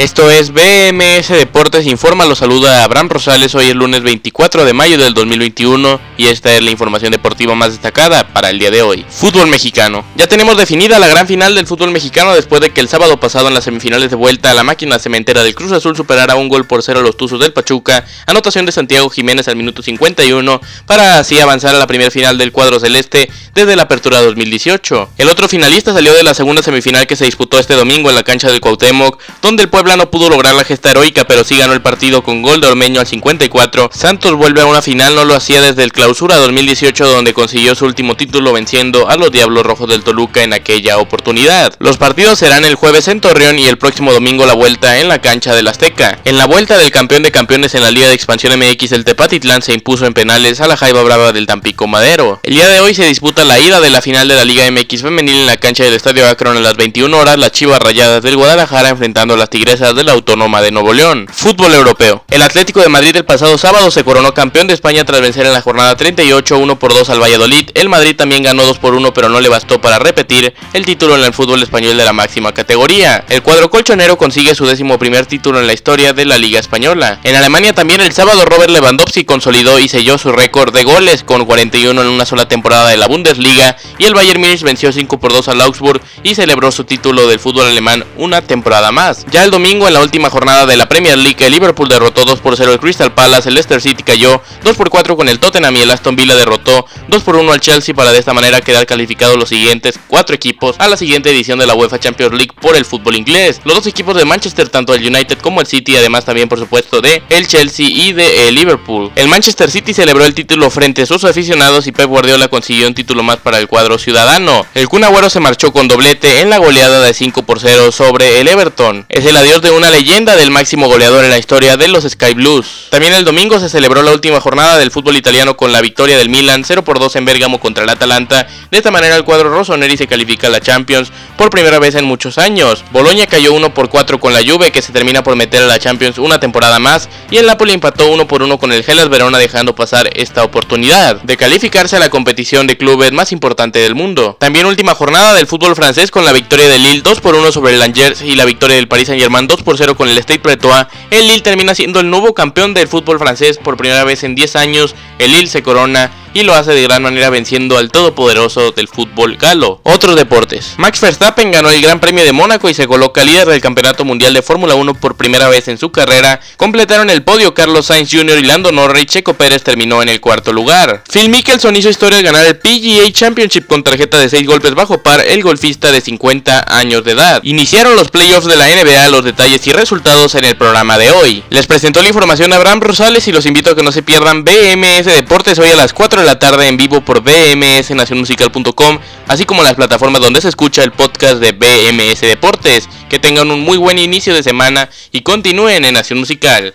Esto es BMS Deportes Informa, lo saluda Abraham Rosales, hoy es lunes 24 de mayo del 2021 y esta es la información deportiva más destacada para el día de hoy. Fútbol mexicano. Ya tenemos definida la gran final del fútbol mexicano después de que el sábado pasado en las semifinales de vuelta a la máquina cementera del Cruz Azul superara un gol por cero a los Tuzos del Pachuca, anotación de Santiago Jiménez al minuto 51 para así avanzar a la primera final del cuadro celeste desde la apertura 2018. El otro finalista salió de la segunda semifinal que se disputó este domingo en la cancha del Cuauhtémoc, donde el pueblo no pudo lograr la gesta heroica, pero sí ganó el partido con gol de Ormeño al 54. Santos vuelve a una final, no lo hacía desde el clausura 2018, donde consiguió su último título venciendo a los Diablos Rojos del Toluca en aquella oportunidad. Los partidos serán el jueves en Torreón y el próximo domingo la vuelta en la cancha del Azteca. En la vuelta del campeón de campeones en la Liga de Expansión MX, el Tepatitlán se impuso en penales a la Jaiba Brava del Tampico Madero. El día de hoy se disputa la ida de la final de la Liga MX femenil en la cancha del Estadio Akron a las 21 horas, las Chivas Rayadas del Guadalajara enfrentando a las Tigres de la Autónoma de Nuevo León. Fútbol europeo. El Atlético de Madrid el pasado sábado se coronó campeón de España tras vencer en la jornada 38 1 por 2 al Valladolid. El Madrid también ganó 2 por 1 pero no le bastó para repetir el título en el fútbol español de la máxima categoría. El cuadro colchonero consigue su décimo primer título en la historia de la Liga Española. En Alemania también el sábado Robert Lewandowski consolidó y selló su récord de goles con 41 en una sola temporada de la Bundesliga y el Bayern Múnich venció 5 por 2 al Augsburg y celebró su título del fútbol alemán una temporada más. Ya el domingo en la última jornada de la Premier League, el Liverpool derrotó 2 por 0 al Crystal Palace, el Leicester City cayó 2 por 4 con el Tottenham y el Aston Villa derrotó 2 por 1 al Chelsea para de esta manera quedar calificados los siguientes 4 equipos a la siguiente edición de la UEFA Champions League por el fútbol inglés. Los dos equipos de Manchester, tanto el United como el City, además también por supuesto de el Chelsea y de el Liverpool. El Manchester City celebró el título frente a sus aficionados y Pep Guardiola consiguió un título más para el cuadro ciudadano. El Kun se marchó con doblete en la goleada de 5 por 0 sobre el Everton. Es el adiós de una leyenda del máximo goleador en la historia de los Sky Blues. También el domingo se celebró la última jornada del fútbol italiano con la victoria del Milan 0 por 2 en Bergamo contra el Atalanta. De esta manera el cuadro rossoneri se califica a la Champions por primera vez en muchos años. Boloña cayó 1 por 4 con la Juve que se termina por meter a la Champions una temporada más y el Napoli empató 1 por 1 con el Hellas Verona dejando pasar esta oportunidad de calificarse a la competición de clubes más importante del mundo. También última jornada del fútbol francés con la victoria del Lille 2 por 1 sobre el Angers y la victoria del Paris Saint-Germain 2 por 0 con el State Pretois, el Lille termina siendo el nuevo campeón del fútbol francés por primera vez en 10 años. El Lille se corona y lo hace de gran manera venciendo al todopoderoso del fútbol galo. Otros deportes. Max Verstappen ganó el Gran Premio de Mónaco y se coloca líder del Campeonato Mundial de Fórmula 1 por primera vez en su carrera. Completaron el podio Carlos Sainz Jr. y Lando Norris. Checo Pérez terminó en el cuarto lugar. Phil Mickelson hizo historia al ganar el PGA Championship con tarjeta de 6 golpes bajo par, el golfista de 50 años de edad. Iniciaron los playoffs de la NBA, los detalles y resultados en el programa de hoy. Les presentó la información a Abraham Rosales y los invito a que no se pierdan BMS Deportes hoy a las 4 la tarde en vivo por bmsnacionmusical.com, así como las plataformas donde se escucha el podcast de BMS Deportes. Que tengan un muy buen inicio de semana y continúen en Nación Musical.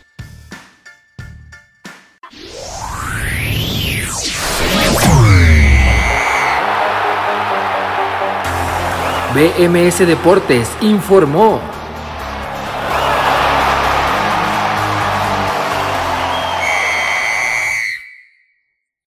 BMS Deportes informó.